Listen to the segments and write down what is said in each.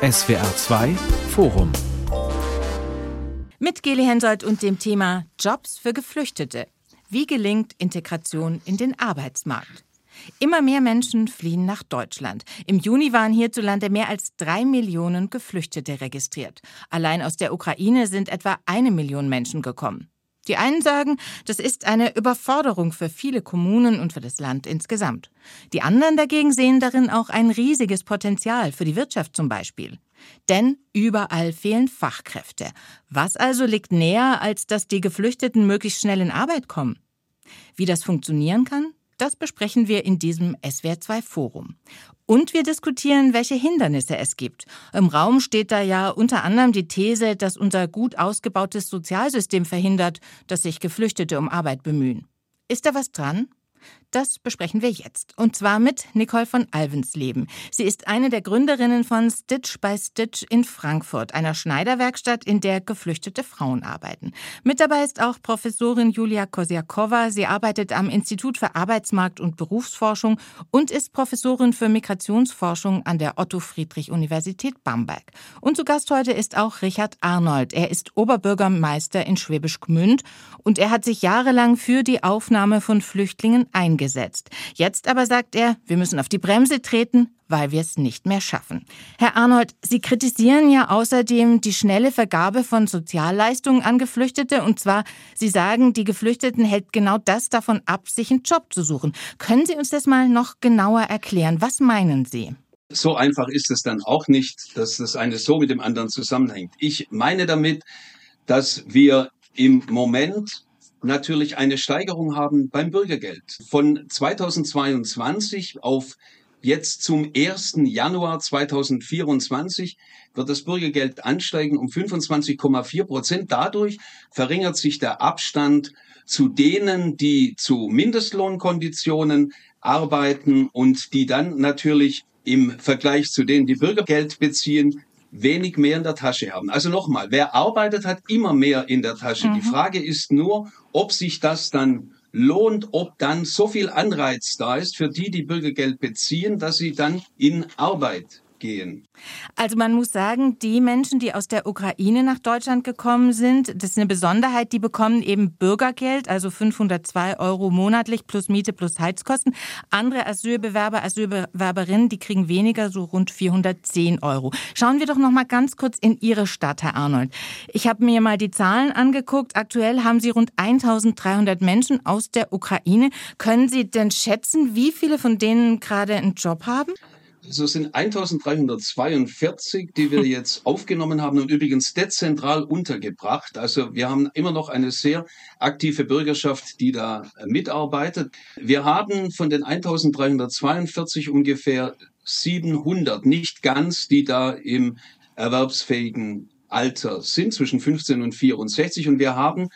SWR 2 Forum mit Geli Hensoldt und dem Thema Jobs für Geflüchtete. Wie gelingt Integration in den Arbeitsmarkt? Immer mehr Menschen fliehen nach Deutschland. Im Juni waren hierzulande mehr als drei Millionen Geflüchtete registriert. Allein aus der Ukraine sind etwa eine Million Menschen gekommen. Die einen sagen, das ist eine Überforderung für viele Kommunen und für das Land insgesamt. Die anderen dagegen sehen darin auch ein riesiges Potenzial für die Wirtschaft zum Beispiel. Denn überall fehlen Fachkräfte. Was also liegt näher, als dass die Geflüchteten möglichst schnell in Arbeit kommen? Wie das funktionieren kann, das besprechen wir in diesem SWR2 Forum. Und wir diskutieren, welche Hindernisse es gibt. Im Raum steht da ja unter anderem die These, dass unser gut ausgebautes Sozialsystem verhindert, dass sich Geflüchtete um Arbeit bemühen. Ist da was dran? Das besprechen wir jetzt. Und zwar mit Nicole von Alvensleben. Sie ist eine der Gründerinnen von Stitch by Stitch in Frankfurt, einer Schneiderwerkstatt, in der geflüchtete Frauen arbeiten. Mit dabei ist auch Professorin Julia Kosiakova. Sie arbeitet am Institut für Arbeitsmarkt und Berufsforschung und ist Professorin für Migrationsforschung an der Otto-Friedrich-Universität Bamberg. Und zu Gast heute ist auch Richard Arnold. Er ist Oberbürgermeister in Schwäbisch Gmünd und er hat sich jahrelang für die Aufnahme von Flüchtlingen eingesetzt. Jetzt aber sagt er, wir müssen auf die Bremse treten, weil wir es nicht mehr schaffen. Herr Arnold, Sie kritisieren ja außerdem die schnelle Vergabe von Sozialleistungen an Geflüchtete. Und zwar, Sie sagen, die Geflüchteten hält genau das davon ab, sich einen Job zu suchen. Können Sie uns das mal noch genauer erklären? Was meinen Sie? So einfach ist es dann auch nicht, dass das eine so mit dem anderen zusammenhängt. Ich meine damit, dass wir im Moment natürlich eine Steigerung haben beim Bürgergeld. Von 2022 auf jetzt zum 1. Januar 2024 wird das Bürgergeld ansteigen um 25,4 Prozent. Dadurch verringert sich der Abstand zu denen, die zu Mindestlohnkonditionen arbeiten und die dann natürlich im Vergleich zu denen, die Bürgergeld beziehen, wenig mehr in der Tasche haben. Also nochmal, wer arbeitet, hat immer mehr in der Tasche. Mhm. Die Frage ist nur, ob sich das dann lohnt, ob dann so viel Anreiz da ist für die, die Bürgergeld beziehen, dass sie dann in Arbeit gehen. Also man muss sagen, die Menschen, die aus der Ukraine nach Deutschland gekommen sind, das ist eine Besonderheit, die bekommen eben Bürgergeld, also 502 Euro monatlich plus Miete plus Heizkosten. Andere Asylbewerber, Asylbewerberinnen, die kriegen weniger, so rund 410 Euro. Schauen wir doch noch mal ganz kurz in Ihre Stadt, Herr Arnold. Ich habe mir mal die Zahlen angeguckt. Aktuell haben Sie rund 1300 Menschen aus der Ukraine. Können Sie denn schätzen, wie viele von denen gerade einen Job haben? So sind 1342, die wir jetzt aufgenommen haben und übrigens dezentral untergebracht. Also wir haben immer noch eine sehr aktive Bürgerschaft, die da mitarbeitet. Wir haben von den 1342 ungefähr 700, nicht ganz, die da im erwerbsfähigen Alter sind, zwischen 15 und 64. Und wir haben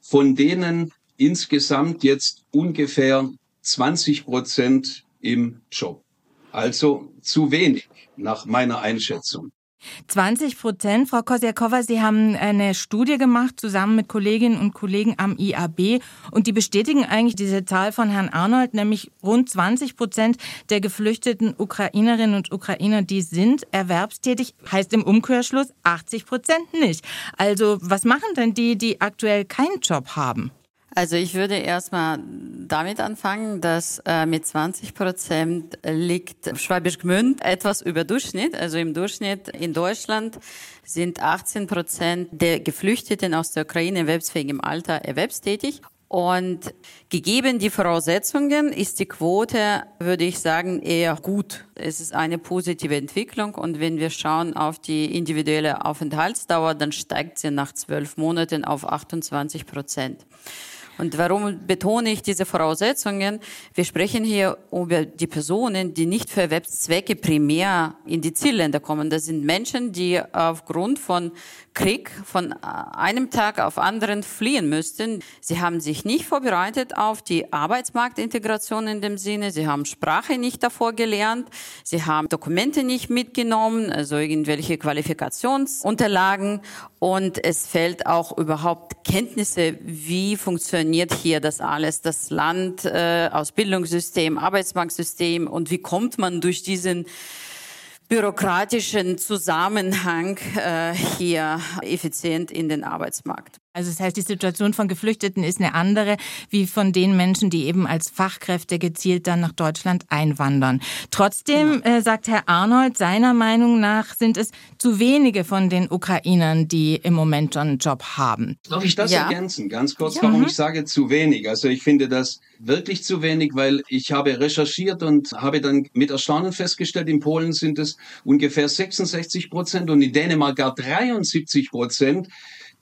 von denen insgesamt jetzt ungefähr 20 Prozent im Job. Also zu wenig nach meiner Einschätzung. 20 Prozent. Frau Kosiakova, Sie haben eine Studie gemacht zusammen mit Kolleginnen und Kollegen am IAB und die bestätigen eigentlich diese Zahl von Herrn Arnold, nämlich rund 20 Prozent der geflüchteten Ukrainerinnen und Ukrainer, die sind erwerbstätig, heißt im Umkehrschluss 80 Prozent nicht. Also was machen denn die, die aktuell keinen Job haben? Also ich würde erstmal damit anfangen, dass äh, mit 20 Prozent liegt Schwabisch Gmünd etwas über Durchschnitt. Also im Durchschnitt in Deutschland sind 18 Prozent der Geflüchteten aus der Ukraine im erwerbsfähigen Alter erwerbstätig. Und gegeben die Voraussetzungen ist die Quote, würde ich sagen, eher gut. Es ist eine positive Entwicklung und wenn wir schauen auf die individuelle Aufenthaltsdauer, dann steigt sie nach zwölf Monaten auf 28 Prozent. Und warum betone ich diese Voraussetzungen? Wir sprechen hier über die Personen, die nicht für Erwerbszwecke primär in die Zielländer kommen. Das sind Menschen, die aufgrund von Krieg von einem Tag auf anderen fliehen müssten. Sie haben sich nicht vorbereitet auf die Arbeitsmarktintegration in dem Sinne. Sie haben Sprache nicht davor gelernt. Sie haben Dokumente nicht mitgenommen, also irgendwelche Qualifikationsunterlagen. Und es fällt auch überhaupt Kenntnisse, wie funktioniert hier das alles, das Land, äh, Ausbildungssystem, Arbeitsmarktsystem und wie kommt man durch diesen bürokratischen Zusammenhang äh, hier effizient in den Arbeitsmarkt. Also das heißt, die Situation von Geflüchteten ist eine andere wie von den Menschen, die eben als Fachkräfte gezielt dann nach Deutschland einwandern. Trotzdem genau. äh, sagt Herr Arnold, seiner Meinung nach sind es zu wenige von den Ukrainern, die im Moment schon einen Job haben. Darf ich das ja. ergänzen? Ganz kurz, ja. warum mhm. ich sage zu wenig. Also ich finde das wirklich zu wenig, weil ich habe recherchiert und habe dann mit Erstaunen festgestellt, in Polen sind es ungefähr 66 Prozent und in Dänemark gar 73 Prozent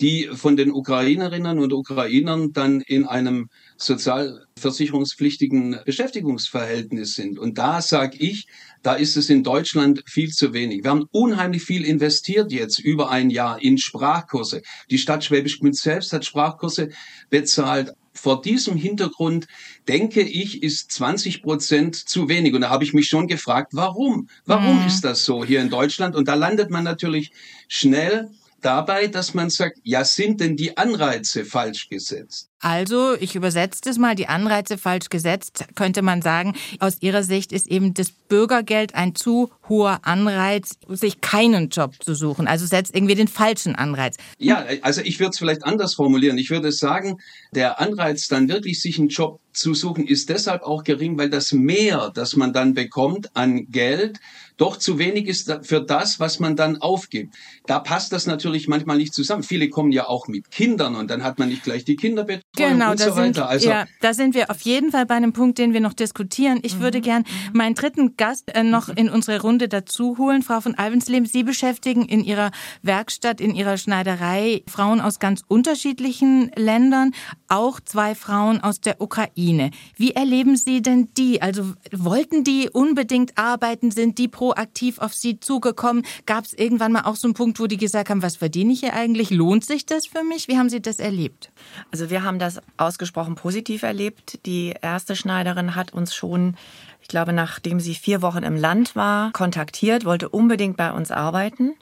die von den Ukrainerinnen und Ukrainern dann in einem sozialversicherungspflichtigen Beschäftigungsverhältnis sind. Und da sage ich, da ist es in Deutschland viel zu wenig. Wir haben unheimlich viel investiert jetzt über ein Jahr in Sprachkurse. Die Stadt Schwäbisch Gmünd selbst hat Sprachkurse bezahlt. Vor diesem Hintergrund denke ich, ist 20 Prozent zu wenig. Und da habe ich mich schon gefragt, warum? Warum mhm. ist das so hier in Deutschland? Und da landet man natürlich schnell dabei, dass man sagt, ja, sind denn die Anreize falsch gesetzt? Also, ich übersetze das mal, die Anreize falsch gesetzt, könnte man sagen. Aus Ihrer Sicht ist eben das Bürgergeld ein zu hoher Anreiz, sich keinen Job zu suchen. Also setzt irgendwie den falschen Anreiz. Ja, also ich würde es vielleicht anders formulieren. Ich würde sagen, der Anreiz dann wirklich sich einen Job zu suchen, ist deshalb auch gering, weil das Mehr, das man dann bekommt an Geld, doch zu wenig ist für das, was man dann aufgibt. Da passt das natürlich manchmal nicht zusammen. Viele kommen ja auch mit Kindern und dann hat man nicht gleich die Kinderbetreuung genau, und so sind, weiter. Also ja, da sind wir auf jeden Fall bei einem Punkt, den wir noch diskutieren. Ich mhm. würde gern meinen dritten Gast äh, noch in unsere Runde dazu holen. Frau von Alvensleben, Sie beschäftigen in Ihrer Werkstatt, in Ihrer Schneiderei Frauen aus ganz unterschiedlichen Ländern, auch zwei Frauen aus der Ukraine. Wie erleben Sie denn die? Also wollten die unbedingt arbeiten? Sind die proaktiv auf Sie zugekommen? Gab es irgendwann mal auch so einen Punkt, wo die gesagt haben, was verdiene ich hier eigentlich? Lohnt sich das für mich? Wie haben Sie das erlebt? Also wir haben das ausgesprochen positiv erlebt. Die erste Schneiderin hat uns schon, ich glaube, nachdem sie vier Wochen im Land war, kontaktiert, wollte unbedingt bei uns arbeiten.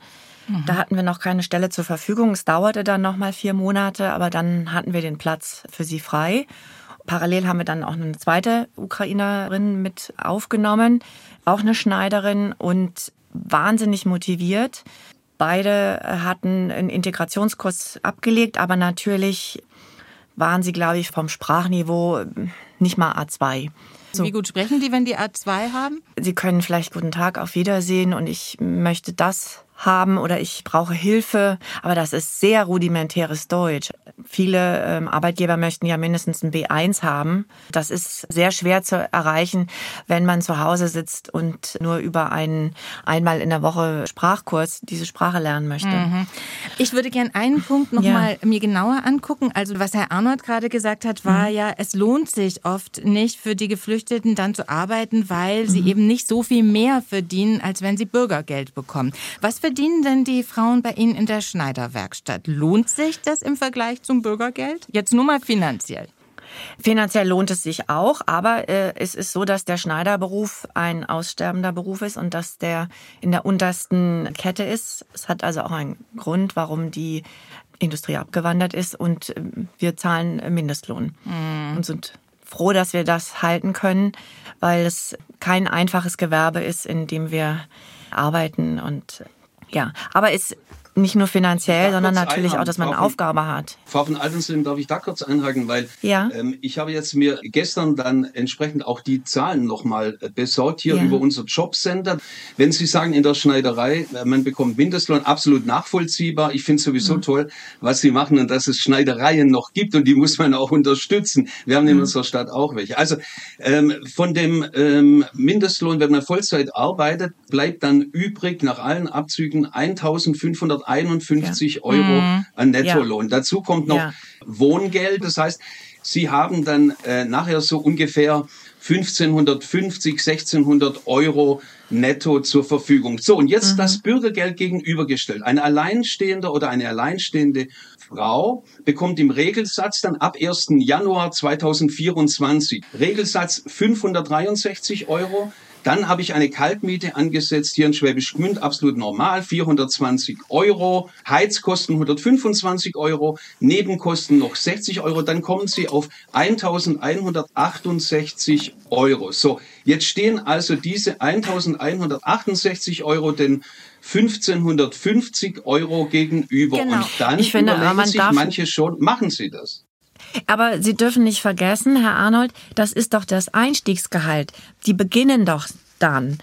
Mhm. Da hatten wir noch keine Stelle zur Verfügung. Es dauerte dann noch mal vier Monate, aber dann hatten wir den Platz für sie frei. Parallel haben wir dann auch eine zweite Ukrainerin mit aufgenommen, auch eine Schneiderin und wahnsinnig motiviert. Beide hatten einen Integrationskurs abgelegt, aber natürlich waren sie, glaube ich, vom Sprachniveau nicht mal A2. So. Wie gut sprechen die, wenn die A2 haben? Sie können vielleicht guten Tag auf Wiedersehen und ich möchte das haben oder ich brauche Hilfe, aber das ist sehr rudimentäres Deutsch. Viele ähm, Arbeitgeber möchten ja mindestens ein B1 haben. Das ist sehr schwer zu erreichen, wenn man zu Hause sitzt und nur über einen einmal in der Woche Sprachkurs diese Sprache lernen möchte. Mhm. Ich würde gern einen Punkt noch ja. mal mir genauer angucken. Also was Herr Arnold gerade gesagt hat, war mhm. ja, es lohnt sich oft nicht für die Geflüchteten dann zu arbeiten, weil sie mhm. eben nicht so viel mehr verdienen, als wenn sie Bürgergeld bekommen. Was verdienen denn die Frauen bei Ihnen in der Schneiderwerkstatt? Lohnt sich das im Vergleich zum Bürgergeld? Jetzt nur mal finanziell. Finanziell lohnt es sich auch, aber äh, es ist so, dass der Schneiderberuf ein aussterbender Beruf ist und dass der in der untersten Kette ist. Es hat also auch einen Grund, warum die Industrie abgewandert ist und äh, wir zahlen Mindestlohn mhm. und sind froh, dass wir das halten können, weil es kein einfaches Gewerbe ist, in dem wir arbeiten und ja, aber es nicht nur finanziell, sondern natürlich einhaken. auch, dass man eine Aufgabe hat. Frau von Altensleben, darf ich da kurz einhaken, weil ja. ähm, ich habe jetzt mir gestern dann entsprechend auch die Zahlen nochmal äh, besorgt hier ja. über unser Jobcenter. Wenn Sie sagen, in der Schneiderei, äh, man bekommt Mindestlohn, absolut nachvollziehbar. Ich finde sowieso mhm. toll, was Sie machen und dass es Schneidereien noch gibt und die muss man auch unterstützen. Wir haben in mhm. unserer Stadt auch welche. Also ähm, von dem ähm, Mindestlohn, wenn man Vollzeit arbeitet, bleibt dann übrig nach allen Abzügen 1500 151 ja. Euro mhm. an Nettolohn. Ja. Dazu kommt noch ja. Wohngeld. Das heißt, Sie haben dann äh, nachher so ungefähr 1550, 1600 Euro netto zur Verfügung. So, und jetzt mhm. das Bürgergeld gegenübergestellt. Eine alleinstehende oder eine alleinstehende Frau bekommt im Regelsatz dann ab 1. Januar 2024 Regelsatz 563 Euro, Dann habe ich eine Kaltmiete angesetzt hier in Schwäbisch Gmünd, absolut normal, 420 Euro, Heizkosten 125 Euro, Nebenkosten noch 60 Euro, dann kommen Sie auf 1168 Euro. So, jetzt stehen also diese 1168 Euro den 1550 Euro gegenüber. Genau. Und dann Ich finde, überlegen man sich manche schon, machen Sie das? Aber Sie dürfen nicht vergessen, Herr Arnold, das ist doch das Einstiegsgehalt. Die beginnen doch dann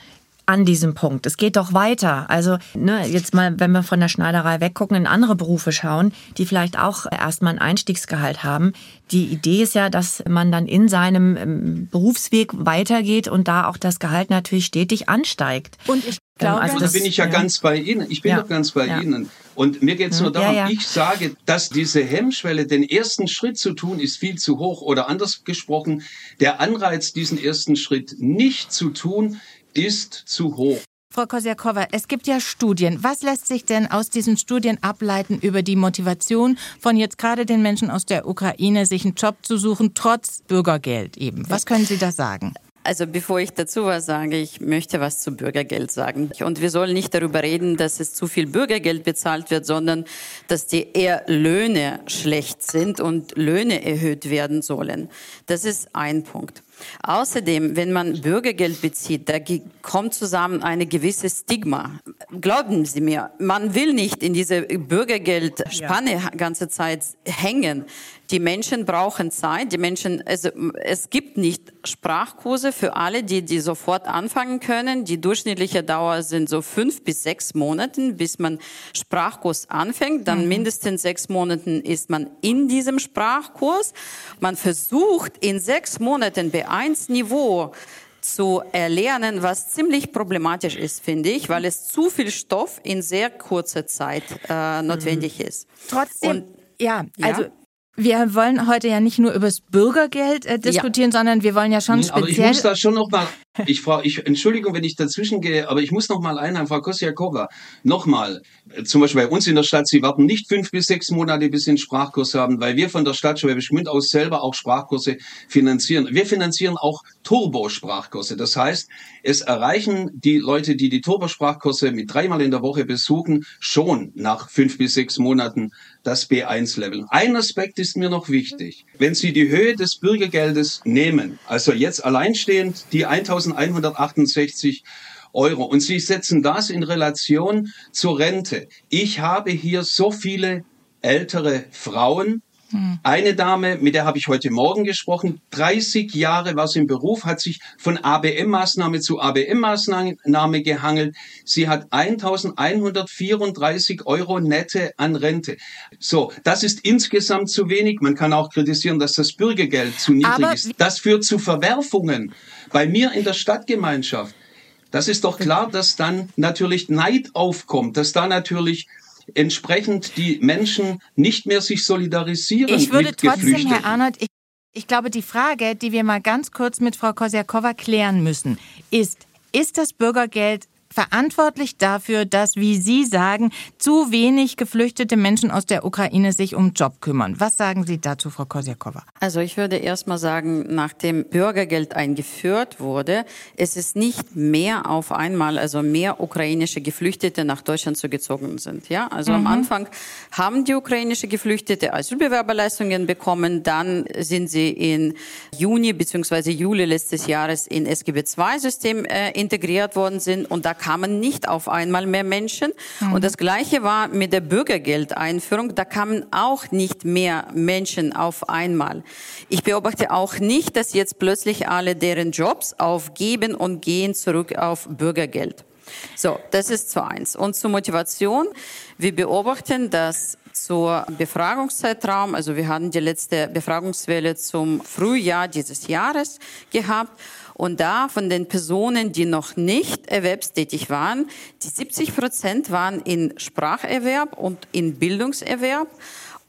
an diesem Punkt. Es geht doch weiter. Also ne, jetzt mal, wenn wir von der Schneiderei weggucken, in andere Berufe schauen, die vielleicht auch erstmal ein Einstiegsgehalt haben. Die Idee ist ja, dass man dann in seinem ähm, Berufsweg weitergeht und da auch das Gehalt natürlich stetig ansteigt. Und ich glaube, also da das- bin ich ja, ja. ganz bei Ihnen. Ich bin Ja. doch ganz bei Ja. Ihnen. Und mir geht es nur Ja, darum, ja. ich sage, dass diese Hemmschwelle, den ersten Schritt zu tun, ist viel zu hoch. Oder anders gesprochen, der Anreiz, diesen ersten Schritt nicht zu tun, ist zu hoch. Frau Kosiakowa, es gibt ja Studien. Was lässt sich denn aus diesen Studien ableiten über die Motivation von jetzt gerade den Menschen aus der Ukraine, sich einen Job zu suchen, trotz Bürgergeld eben? Was können Sie da sagen? Also bevor ich dazu was sage, ich möchte was zu Bürgergeld sagen. Und wir sollen nicht darüber reden, dass es zu viel Bürgergeld bezahlt wird, sondern dass die eher Löhne schlecht sind und Löhne erhöht werden sollen. Das ist ein Punkt. Außerdem, wenn man Bürgergeld bezieht, da kommt zusammen eine gewisse Stigma. Glauben Sie mir, man will nicht in diese Bürgergeldspanne ganze Zeit hängen. Die Menschen brauchen Zeit. Die Menschen, also es gibt nicht Sprachkurse für alle, die die sofort anfangen können. Die durchschnittliche Dauer sind so fünf bis sechs Monaten, bis man Sprachkurs anfängt. Dann mindestens sechs Monaten ist man in diesem Sprachkurs. Man versucht in sechs Monaten B1-Niveau zu erlernen, was ziemlich problematisch ist, finde ich, weil es zu viel Stoff in sehr kurzer Zeit äh, notwendig ist. Trotzdem, Und- ja, Ja? Wir wollen heute ja nicht nur über das Bürgergeld äh, diskutieren, sondern wir wollen ja schon Aber ich speziell. muss da schon noch mal, ich frage, ich, Entschuldigung, wenn ich dazwischen gehe, aber ich muss noch mal einhaken, Frau Kosiakova, noch mal, äh, zum Beispiel bei uns in der Stadt, Sie warten nicht fünf bis sechs Monate, bis Sie einen Sprachkurs haben, weil wir von der Stadt Schwäbisch Gmünd aus selber auch Sprachkurse finanzieren. Wir finanzieren auch Turbo-Sprachkurse. Das heißt, es erreichen die Leute, die die Turbo-Sprachkurse mit dreimal in der Woche besuchen, schon nach fünf bis sechs Monaten das B1-Level. Ein Aspekt ist mir noch wichtig. Wenn Sie die Höhe des Bürgergeldes nehmen, also jetzt alleinstehend die 1168 Euro und Sie setzen das in Relation zur Rente. Ich habe hier so viele ältere Frauen, eine Dame, mit der habe ich heute Morgen gesprochen, 30 Jahre war sie im Beruf, hat sich von ABM-Maßnahme zu ABM-Maßnahme gehangelt. Sie hat 1134 Euro nette an Rente. So, das ist insgesamt zu wenig. Man kann auch kritisieren, dass das Bürgergeld zu niedrig Aber ist. Das führt zu Verwerfungen. Bei mir in der Stadtgemeinschaft, das ist doch klar, dass dann natürlich Neid aufkommt, dass da natürlich entsprechend die Menschen nicht mehr sich solidarisieren Ich würde mit trotzdem, Geflüchteten. Herr Arnold, ich, ich glaube, die Frage, die wir mal ganz kurz mit Frau Kosiakowa klären müssen, ist, ist das Bürgergeld verantwortlich dafür, dass, wie Sie sagen, zu wenig geflüchtete Menschen aus der Ukraine sich um Job kümmern? Was sagen Sie dazu, Frau Kosiakowa? Also ich würde erst mal sagen, nachdem Bürgergeld eingeführt wurde, es ist nicht mehr auf einmal, also mehr ukrainische Geflüchtete nach Deutschland zugezogen sind. Ja, also am Anfang haben die ukrainische Geflüchtete Asylbewerberleistungen bekommen, dann sind sie in Juni bzw. Juli letztes Jahres in SGB II-System äh, integriert worden sind und da kamen nicht auf einmal mehr Menschen. Und das Gleiche war mit der Bürgergeldeinführung. Da kamen auch nicht mehr Menschen auf einmal. Ich beobachte auch nicht, dass jetzt plötzlich alle deren Jobs aufgeben und gehen zurück auf Bürgergeld. So, das ist zu eins. Und zur Motivation. Wir beobachten, dass zur Befragungszeitraum, also wir hatten die letzte Befragungswelle zum Frühjahr dieses Jahres gehabt. Und da von den Personen, die noch nicht erwerbstätig waren, die 70 Prozent waren in Spracherwerb und in Bildungserwerb.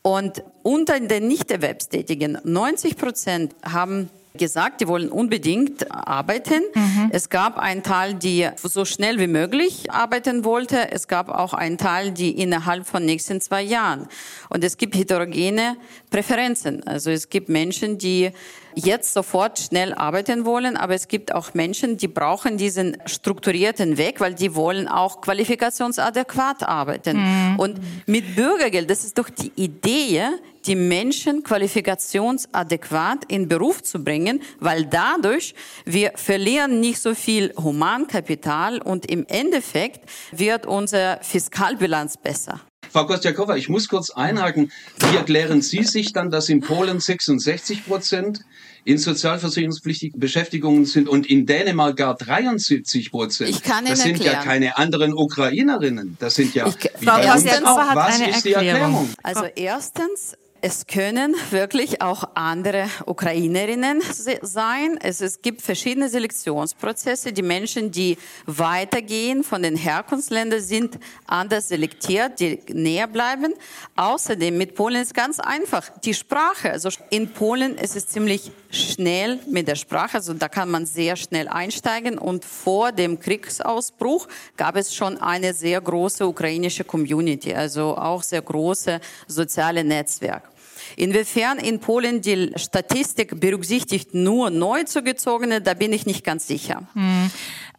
Und unter den Nichterwerbstätigen 90 Prozent haben gesagt, die wollen unbedingt arbeiten. Mhm. Es gab einen Teil, die so schnell wie möglich arbeiten wollte. Es gab auch einen Teil, die innerhalb von nächsten zwei Jahren. Und es gibt heterogene Präferenzen. Also es gibt Menschen, die jetzt sofort schnell arbeiten wollen, aber es gibt auch Menschen, die brauchen diesen strukturierten Weg, weil die wollen auch qualifikationsadäquat arbeiten. Mhm. Und mit Bürgergeld, das ist doch die Idee, die Menschen qualifikationsadäquat in Beruf zu bringen, weil dadurch wir verlieren nicht so viel Humankapital und im Endeffekt wird unsere Fiskalbilanz besser. Frau Kostjakowa, ich muss kurz einhaken. Wie erklären Sie sich dann, dass in Polen 66 Prozent in sozialversicherungspflichtigen Beschäftigungen sind und in Dänemark gar 73 Prozent? Ich kann Ihnen Das sind erklären. ja keine anderen Ukrainerinnen. Das sind ja, Ich- Frau auch. hat Was eine ist die Erklärung. Erklärung? Also erstens, es können wirklich auch andere Ukrainerinnen se- sein. Es, es gibt verschiedene Selektionsprozesse. Die Menschen, die weitergehen von den Herkunftsländern, sind anders selektiert, die näher bleiben. Außerdem mit Polen ist ganz einfach die Sprache. Also in Polen ist es ziemlich schnell mit der Sprache. Also da kann man sehr schnell einsteigen. Und vor dem Kriegsausbruch gab es schon eine sehr große ukrainische Community, also auch sehr große soziale Netzwerk. Inwiefern in Polen die Statistik berücksichtigt nur Neuzugezogene, da bin ich nicht ganz sicher.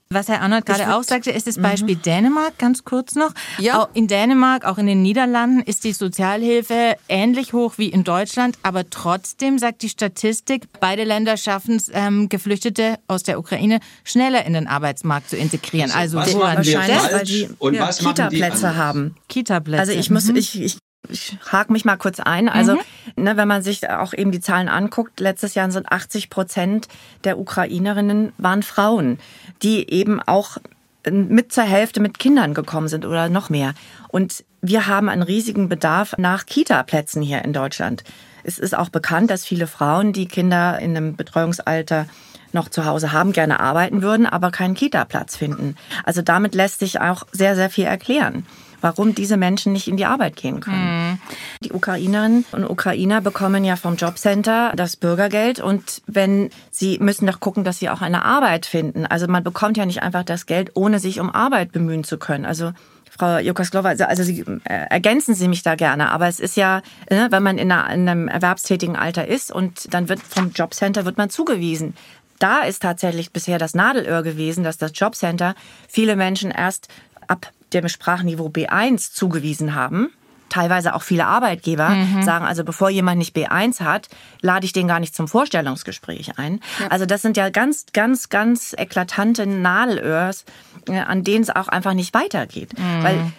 Was Herr Arnold gerade auch sagte, ist das Beispiel Dänemark, ganz kurz noch. Ja. Auch in Dänemark, auch in den Niederlanden ist die Sozialhilfe ähnlich hoch wie in Deutschland, aber trotzdem sagt die Statistik, beide Länder schaffen es, ähm, Geflüchtete aus der Ukraine schneller in den Arbeitsmarkt zu integrieren. Also, was woran machen wahrscheinlich, weil die und ja, was Kita-Plätze haben. Kita-Plätze. Also ich muss, Mhm. ich, ich, ich hake mich mal kurz ein. Also, ne, wenn man sich auch eben die Zahlen anguckt, letztes Jahr sind 80 Prozent der Ukrainerinnen waren Frauen, die eben auch mit zur Hälfte mit Kindern gekommen sind oder noch mehr. Und wir haben einen riesigen Bedarf nach Kita-Plätzen hier in Deutschland. Es ist auch bekannt, dass viele Frauen, die Kinder in einem Betreuungsalter noch zu Hause haben, gerne arbeiten würden, aber keinen Kita-Platz finden. Also damit lässt sich auch sehr, sehr viel erklären, warum diese Menschen nicht in die Arbeit gehen können. Die Ukrainerinnen und Ukrainer bekommen ja vom Jobcenter das Bürgergeld und wenn sie müssen doch gucken, dass sie auch eine Arbeit finden. Also man bekommt ja nicht einfach das Geld, ohne sich um Arbeit bemühen zu können. Also Frau Jukaslova, also, also Sie äh, ergänzen Sie mich da gerne, aber es ist ja, ne, wenn man in, einer, in einem erwerbstätigen Alter ist und dann wird vom Jobcenter wird man zugewiesen. Da ist tatsächlich bisher das Nadelöhr gewesen, dass das Jobcenter viele Menschen erst ab dem Sprachniveau B1 zugewiesen haben. Teilweise auch viele Arbeitgeber sagen, also bevor jemand nicht B1 hat, lade ich den gar nicht zum Vorstellungsgespräch ein. Also das sind ja ganz, ganz, ganz eklatante Nadelöhrs, äh, an denen es auch einfach nicht weitergeht. Weil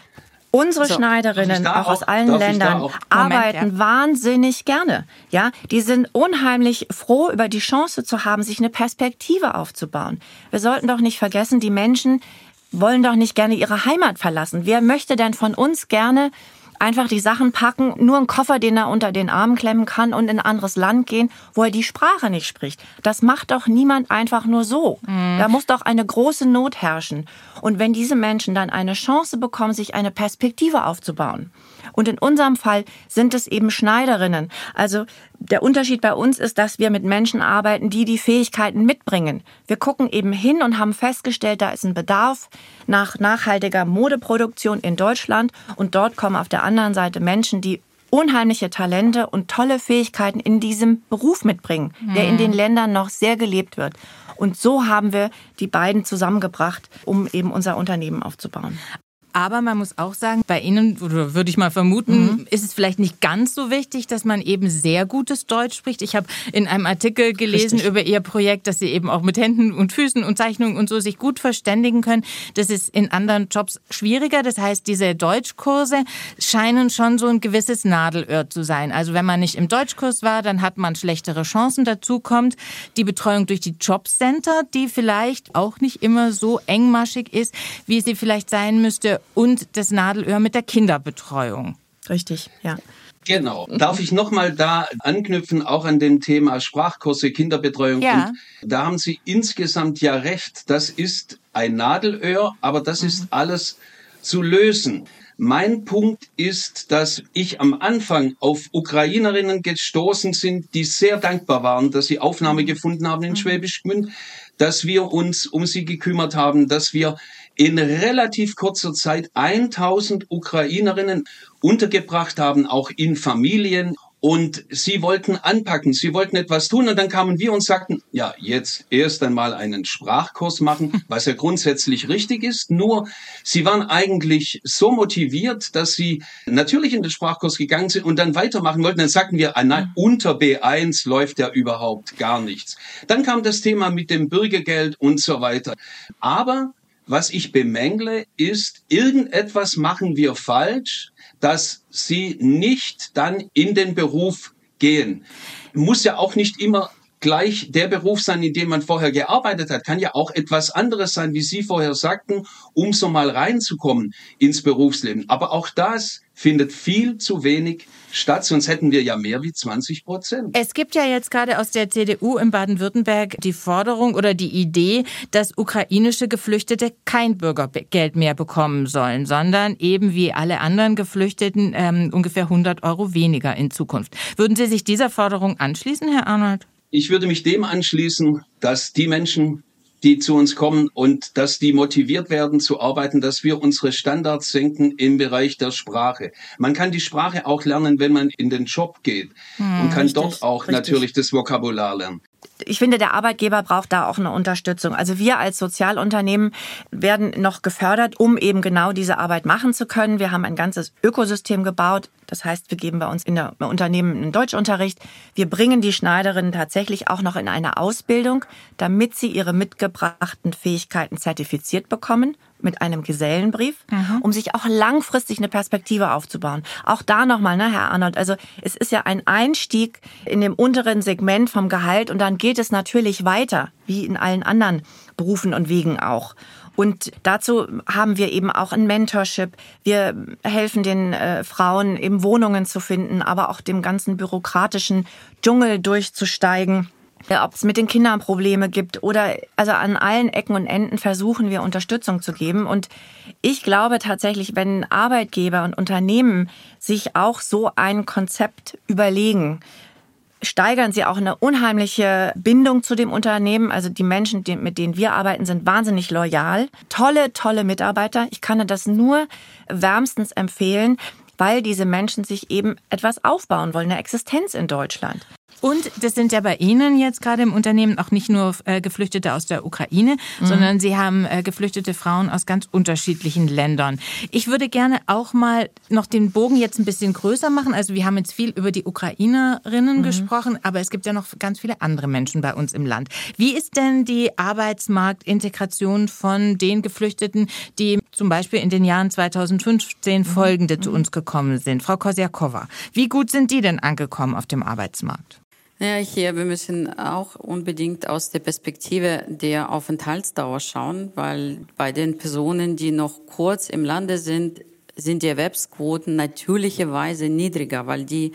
unsere So. Schneiderinnen, da auch aus auch- allen Ländern, auch- arbeiten Moment, wahnsinnig gerne. Ja, die sind unheimlich froh über die Chance zu haben, sich eine Perspektive aufzubauen. Wir sollten doch nicht vergessen, die Menschen wollen doch nicht gerne ihre Heimat verlassen. Wer möchte denn von uns gerne einfach die Sachen packen, nur einen Koffer, den er unter den Armen klemmen kann und in ein anderes Land gehen, wo er die Sprache nicht spricht. Das macht doch niemand einfach nur so. Da muss doch eine große Not herrschen. Und wenn diese Menschen dann eine Chance bekommen, sich eine Perspektive aufzubauen, und in unserem Fall sind es eben Schneiderinnen. Also der Unterschied bei uns ist, dass wir mit Menschen arbeiten, die die Fähigkeiten mitbringen. Wir gucken eben hin und haben festgestellt, da ist ein Bedarf nach nachhaltiger Modeproduktion in Deutschland. Und dort kommen auf der anderen Seite Menschen, die unheimliche Talente und tolle Fähigkeiten in diesem Beruf mitbringen, der in den Ländern noch sehr gelebt wird. Und so haben wir die beiden zusammengebracht, um eben unser Unternehmen aufzubauen. Aber man muss auch sagen, bei Ihnen, oder würde ich mal vermuten, ist es vielleicht nicht ganz so wichtig, dass man eben sehr gutes Deutsch spricht. Ich habe in einem Artikel gelesen Richtig. über Ihr Projekt, dass Sie eben auch mit Händen und Füßen und Zeichnungen und so sich gut verständigen können. Das ist in anderen Jobs schwieriger. Das heißt, diese Deutschkurse scheinen schon so ein gewisses Nadelöhr zu sein. Also wenn man nicht im Deutschkurs war, dann hat man schlechtere Chancen. Dazu kommt die Betreuung durch die Jobcenter, die vielleicht auch nicht immer so engmaschig ist, wie sie vielleicht sein müsste und das Nadelöhr mit der Kinderbetreuung. Richtig, ja. Genau. Darf ich nochmal da anknüpfen, auch an dem Thema Sprachkurse, Kinderbetreuung? Ja. Und da haben Sie insgesamt ja recht. Das ist ein Nadelöhr, aber das ist alles zu lösen. Mein Punkt ist, dass ich am Anfang auf Ukrainerinnen gestoßen sind, die sehr dankbar waren, dass sie Aufnahme gefunden haben in mhm. Schwäbisch Gmünd, dass wir uns um sie gekümmert haben, dass wir in relativ kurzer Zeit 1000 Ukrainerinnen untergebracht haben, auch in Familien und sie wollten anpacken, sie wollten etwas tun und dann kamen wir und sagten, ja, jetzt erst einmal einen Sprachkurs machen, was ja grundsätzlich richtig ist. Nur sie waren eigentlich so motiviert, dass sie natürlich in den Sprachkurs gegangen sind und dann weitermachen wollten. Dann sagten wir, ah, nein, unter B1 läuft ja überhaupt gar nichts. Dann kam das Thema mit dem Bürgergeld und so weiter. Aber was ich bemängle, ist, irgendetwas machen wir falsch, dass sie nicht dann in den Beruf gehen. Muss ja auch nicht immer gleich der Beruf sein, in dem man vorher gearbeitet hat, kann ja auch etwas anderes sein, wie Sie vorher sagten, um so mal reinzukommen ins Berufsleben. Aber auch das findet viel zu wenig statt, sonst hätten wir ja mehr wie 20 Prozent. Es gibt ja jetzt gerade aus der CDU in Baden-Württemberg die Forderung oder die Idee, dass ukrainische Geflüchtete kein Bürgergeld mehr bekommen sollen, sondern eben wie alle anderen Geflüchteten ähm, ungefähr 100 Euro weniger in Zukunft. Würden Sie sich dieser Forderung anschließen, Herr Arnold? Ich würde mich dem anschließen, dass die Menschen, die zu uns kommen und dass die motiviert werden zu arbeiten, dass wir unsere Standards senken im Bereich der Sprache. Man kann die Sprache auch lernen, wenn man in den Job geht hm, und kann richtig, dort auch richtig. natürlich das Vokabular lernen ich finde, der Arbeitgeber braucht da auch eine Unterstützung. Also wir als Sozialunternehmen werden noch gefördert, um eben genau diese Arbeit machen zu können. Wir haben ein ganzes Ökosystem gebaut. Das heißt, wir geben bei uns in der Unternehmen einen Deutschunterricht. Wir bringen die Schneiderinnen tatsächlich auch noch in eine Ausbildung, damit sie ihre mitgebrachten Fähigkeiten zertifiziert bekommen mit einem Gesellenbrief, mhm. um sich auch langfristig eine Perspektive aufzubauen. Auch da nochmal, ne, Herr Arnold, also es ist ja ein Einstieg in dem unteren Segment vom Gehalt und dann geht es natürlich weiter, wie in allen anderen Berufen und Wegen auch. Und dazu haben wir eben auch ein Mentorship. Wir helfen den äh, Frauen, eben Wohnungen zu finden, aber auch dem ganzen bürokratischen Dschungel durchzusteigen ob es mit den Kindern Probleme gibt oder also an allen Ecken und Enden versuchen wir Unterstützung zu geben. Und ich glaube tatsächlich, wenn Arbeitgeber und Unternehmen sich auch so ein Konzept überlegen, steigern sie auch eine unheimliche Bindung zu dem Unternehmen. Also die Menschen, mit denen wir arbeiten, sind wahnsinnig loyal. Tolle, tolle Mitarbeiter. Ich kann das nur wärmstens empfehlen, weil diese Menschen sich eben etwas aufbauen wollen, eine Existenz in Deutschland. Und das sind ja bei Ihnen jetzt gerade im Unternehmen auch nicht nur äh, Geflüchtete aus der Ukraine, mhm. sondern Sie haben äh, geflüchtete Frauen aus ganz unterschiedlichen Ländern. Ich würde gerne auch mal noch den Bogen jetzt ein bisschen größer machen. Also wir haben jetzt viel über die Ukrainerinnen mhm. gesprochen, aber es gibt ja noch ganz viele andere Menschen bei uns im Land. Wie ist denn die Arbeitsmarktintegration von den Geflüchteten, die zum Beispiel in den Jahren 2015 mhm. folgende mhm. zu uns gekommen sind? Frau Kosiakova, wie gut sind die denn angekommen auf dem Arbeitsmarkt? Ja, hier, wir müssen auch unbedingt aus der Perspektive der Aufenthaltsdauer schauen, weil bei den Personen, die noch kurz im Lande sind, sind die Erwerbsquoten natürlicherweise niedriger, weil die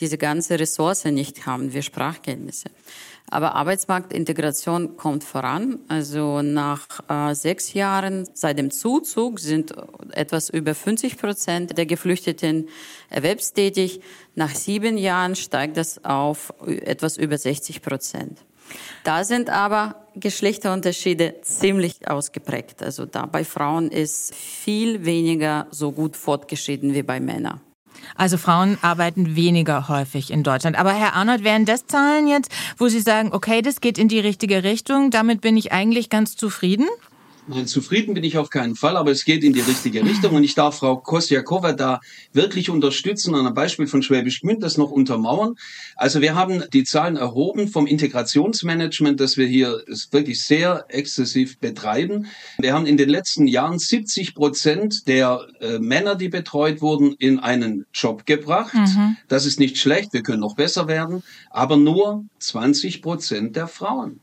diese ganze Ressource nicht haben, wie Sprachkenntnisse. Aber Arbeitsmarktintegration kommt voran. Also nach äh, sechs Jahren seit dem Zuzug sind etwas über 50 Prozent der Geflüchteten erwerbstätig. Nach sieben Jahren steigt das auf etwas über 60 Prozent. Da sind aber Geschlechterunterschiede ziemlich ausgeprägt. Also da bei Frauen ist viel weniger so gut fortgeschritten wie bei Männern. Also Frauen arbeiten weniger häufig in Deutschland. Aber Herr Arnold, wären das Zahlen jetzt, wo Sie sagen, okay, das geht in die richtige Richtung, damit bin ich eigentlich ganz zufrieden? Nein, zufrieden bin ich auf keinen Fall, aber es geht in die richtige Richtung und ich darf Frau Kosjakova da wirklich unterstützen an einem Beispiel von Schwäbisch Gmünd das noch untermauern. Also wir haben die Zahlen erhoben vom Integrationsmanagement, das wir hier wirklich sehr exzessiv betreiben. Wir haben in den letzten Jahren 70 Prozent der äh, Männer, die betreut wurden, in einen Job gebracht. Mhm. Das ist nicht schlecht, wir können noch besser werden, aber nur 20 Prozent der Frauen.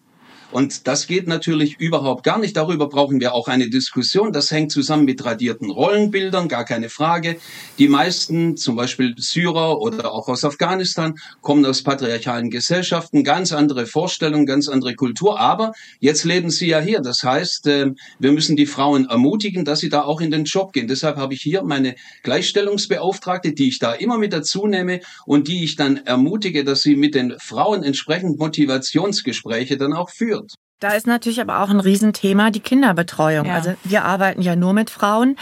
Und das geht natürlich überhaupt gar nicht. Darüber brauchen wir auch eine Diskussion. Das hängt zusammen mit tradierten Rollenbildern, gar keine Frage. Die meisten, zum Beispiel Syrer oder auch aus Afghanistan, kommen aus patriarchalen Gesellschaften, ganz andere Vorstellungen, ganz andere Kultur. Aber jetzt leben sie ja hier. Das heißt, ähm, wir müssen die Frauen ermutigen, dass sie da auch in den Job gehen. Deshalb habe ich hier meine Gleichstellungsbeauftragte, die ich da immer mit dazu nehme und die ich dann ermutige, dass sie mit den Frauen entsprechend Motivationsgespräche dann auch führt. Da ist natürlich aber auch ein Riesenthema die Kinderbetreuung. Ja. Also wir arbeiten ja nur mit Frauen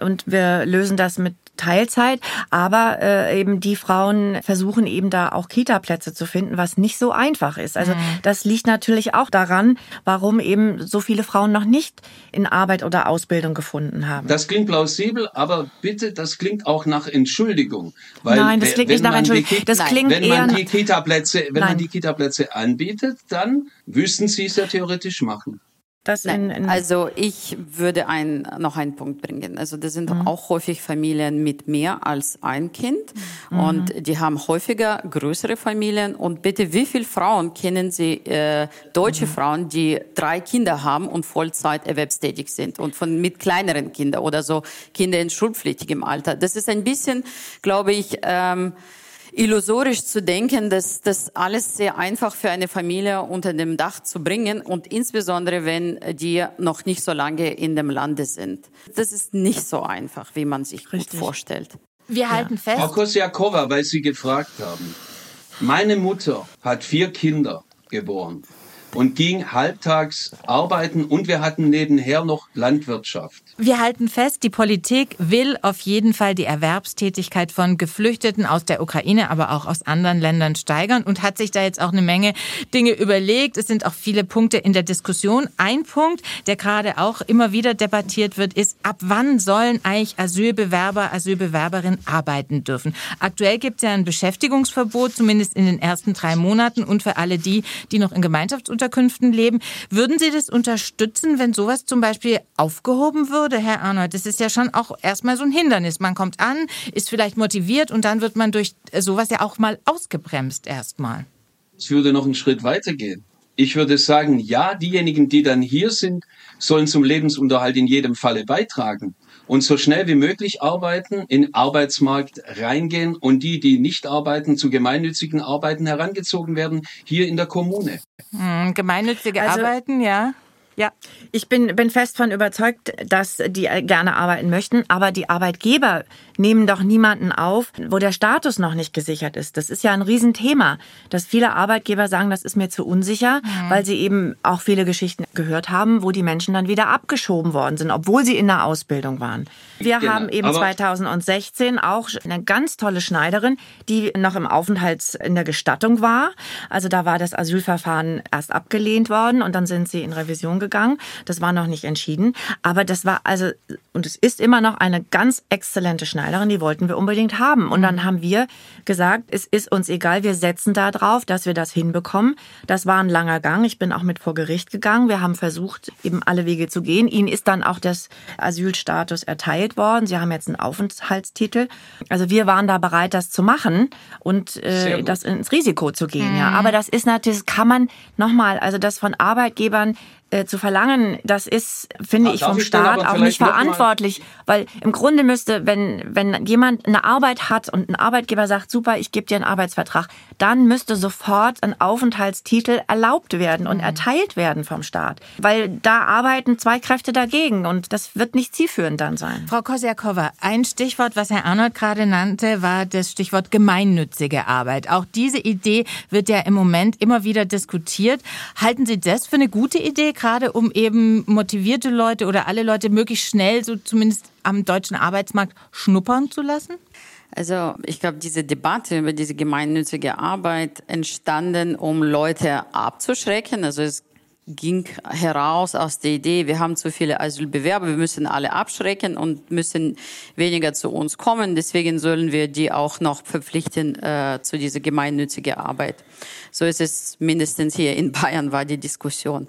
und wir lösen das mit Teilzeit, aber äh, eben die Frauen versuchen eben da auch Kita-Plätze zu finden, was nicht so einfach ist. Also mhm. das liegt natürlich auch daran, warum eben so viele Frauen noch nicht in Arbeit oder Ausbildung gefunden haben. Das klingt plausibel, aber bitte, das klingt auch nach Entschuldigung. Weil Nein, das klingt nicht nach Entschuldigung. Das klingt wenn man die Kita-Plätze, wenn Nein. man die Kita-Plätze anbietet, dann wüssten Sie es ja theoretisch machen. Das in, in also ich würde ein, noch einen Punkt bringen. Also das sind mhm. auch häufig Familien mit mehr als ein Kind mhm. und die haben häufiger größere Familien. Und bitte, wie viele Frauen kennen Sie, äh, deutsche mhm. Frauen, die drei Kinder haben und Vollzeit erwerbstätig sind und von mit kleineren Kindern oder so Kinder in schulpflichtigem Alter? Das ist ein bisschen, glaube ich, ähm, illusorisch zu denken, dass das alles sehr einfach für eine Familie unter dem Dach zu bringen und insbesondere wenn die noch nicht so lange in dem Lande sind. Das ist nicht so einfach, wie man sich Richtig. vorstellt. Wir halten ja. fest. Frau Kosiakova, weil Sie gefragt haben. Meine Mutter hat vier Kinder geboren und ging halbtags arbeiten und wir hatten nebenher noch Landwirtschaft. Wir halten fest, die Politik will auf jeden Fall die Erwerbstätigkeit von Geflüchteten aus der Ukraine, aber auch aus anderen Ländern steigern und hat sich da jetzt auch eine Menge Dinge überlegt. Es sind auch viele Punkte in der Diskussion. Ein Punkt, der gerade auch immer wieder debattiert wird, ist, ab wann sollen eigentlich Asylbewerber, Asylbewerberinnen arbeiten dürfen? Aktuell gibt es ja ein Beschäftigungsverbot, zumindest in den ersten drei Monaten und für alle die, die noch in Gemeinschaftsunternehmen Unterkünften leben. Würden Sie das unterstützen, wenn sowas zum Beispiel aufgehoben würde, Herr Arnold? Das ist ja schon auch erstmal so ein Hindernis. Man kommt an, ist vielleicht motiviert und dann wird man durch sowas ja auch mal ausgebremst erstmal. Ich würde noch einen Schritt weitergehen. Ich würde sagen, ja, diejenigen, die dann hier sind, sollen zum Lebensunterhalt in jedem Falle beitragen und so schnell wie möglich arbeiten, in den Arbeitsmarkt reingehen und die, die nicht arbeiten, zu gemeinnützigen Arbeiten herangezogen werden, hier in der Kommune. Hm, gemeinnützige also, Arbeiten, ja. Ja, ich bin, bin fest von überzeugt, dass die gerne arbeiten möchten, aber die Arbeitgeber nehmen doch niemanden auf, wo der Status noch nicht gesichert ist. Das ist ja ein Riesenthema, dass viele Arbeitgeber sagen, das ist mir zu unsicher, mhm. weil sie eben auch viele Geschichten gehört haben, wo die Menschen dann wieder abgeschoben worden sind, obwohl sie in der Ausbildung waren. Wir genau. haben eben 2016 auch eine ganz tolle Schneiderin, die noch im Aufenthalts in der Gestattung war. Also da war das Asylverfahren erst abgelehnt worden und dann sind sie in Revision gegangen. Das war noch nicht entschieden. Aber das war also, und es ist immer noch eine ganz exzellente Schneiderin, die wollten wir unbedingt haben. Und dann haben wir gesagt, es ist uns egal, wir setzen da drauf, dass wir das hinbekommen. Das war ein langer Gang. Ich bin auch mit vor Gericht gegangen. Wir haben versucht, eben alle Wege zu gehen. Ihnen ist dann auch das Asylstatus erteilt worden. Sie haben jetzt einen Aufenthaltstitel. Also wir waren da bereit, das zu machen und äh, das ins Risiko zu gehen. Mhm. Ja, aber das ist natürlich, das kann man nochmal, also das von Arbeitgebern äh, zu verlangen, das ist, finde ich, vom Staat auch nicht verantwortlich. Weil im Grunde müsste, wenn, wenn jemand eine Arbeit hat und ein Arbeitgeber sagt, super, ich gebe dir einen Arbeitsvertrag, dann müsste sofort ein Aufenthaltstitel erlaubt werden und mhm. erteilt werden vom Staat. Weil da arbeiten zwei Kräfte dagegen und das wird nicht zielführend dann sein. Frau Kosiakova, ein Stichwort, was Herr Arnold gerade nannte, war das Stichwort gemeinnützige Arbeit. Auch diese Idee wird ja im Moment immer wieder diskutiert. Halten Sie das für eine gute Idee? gerade, um eben motivierte Leute oder alle Leute möglichst schnell so zumindest am deutschen Arbeitsmarkt schnuppern zu lassen? Also ich glaube, diese Debatte über diese gemeinnützige Arbeit entstanden, um Leute abzuschrecken. Also es ging heraus aus der Idee, wir haben zu viele Asylbewerber, wir müssen alle abschrecken und müssen weniger zu uns kommen. Deswegen sollen wir die auch noch verpflichten äh, zu dieser gemeinnützigen Arbeit. So ist es mindestens hier in Bayern war die Diskussion.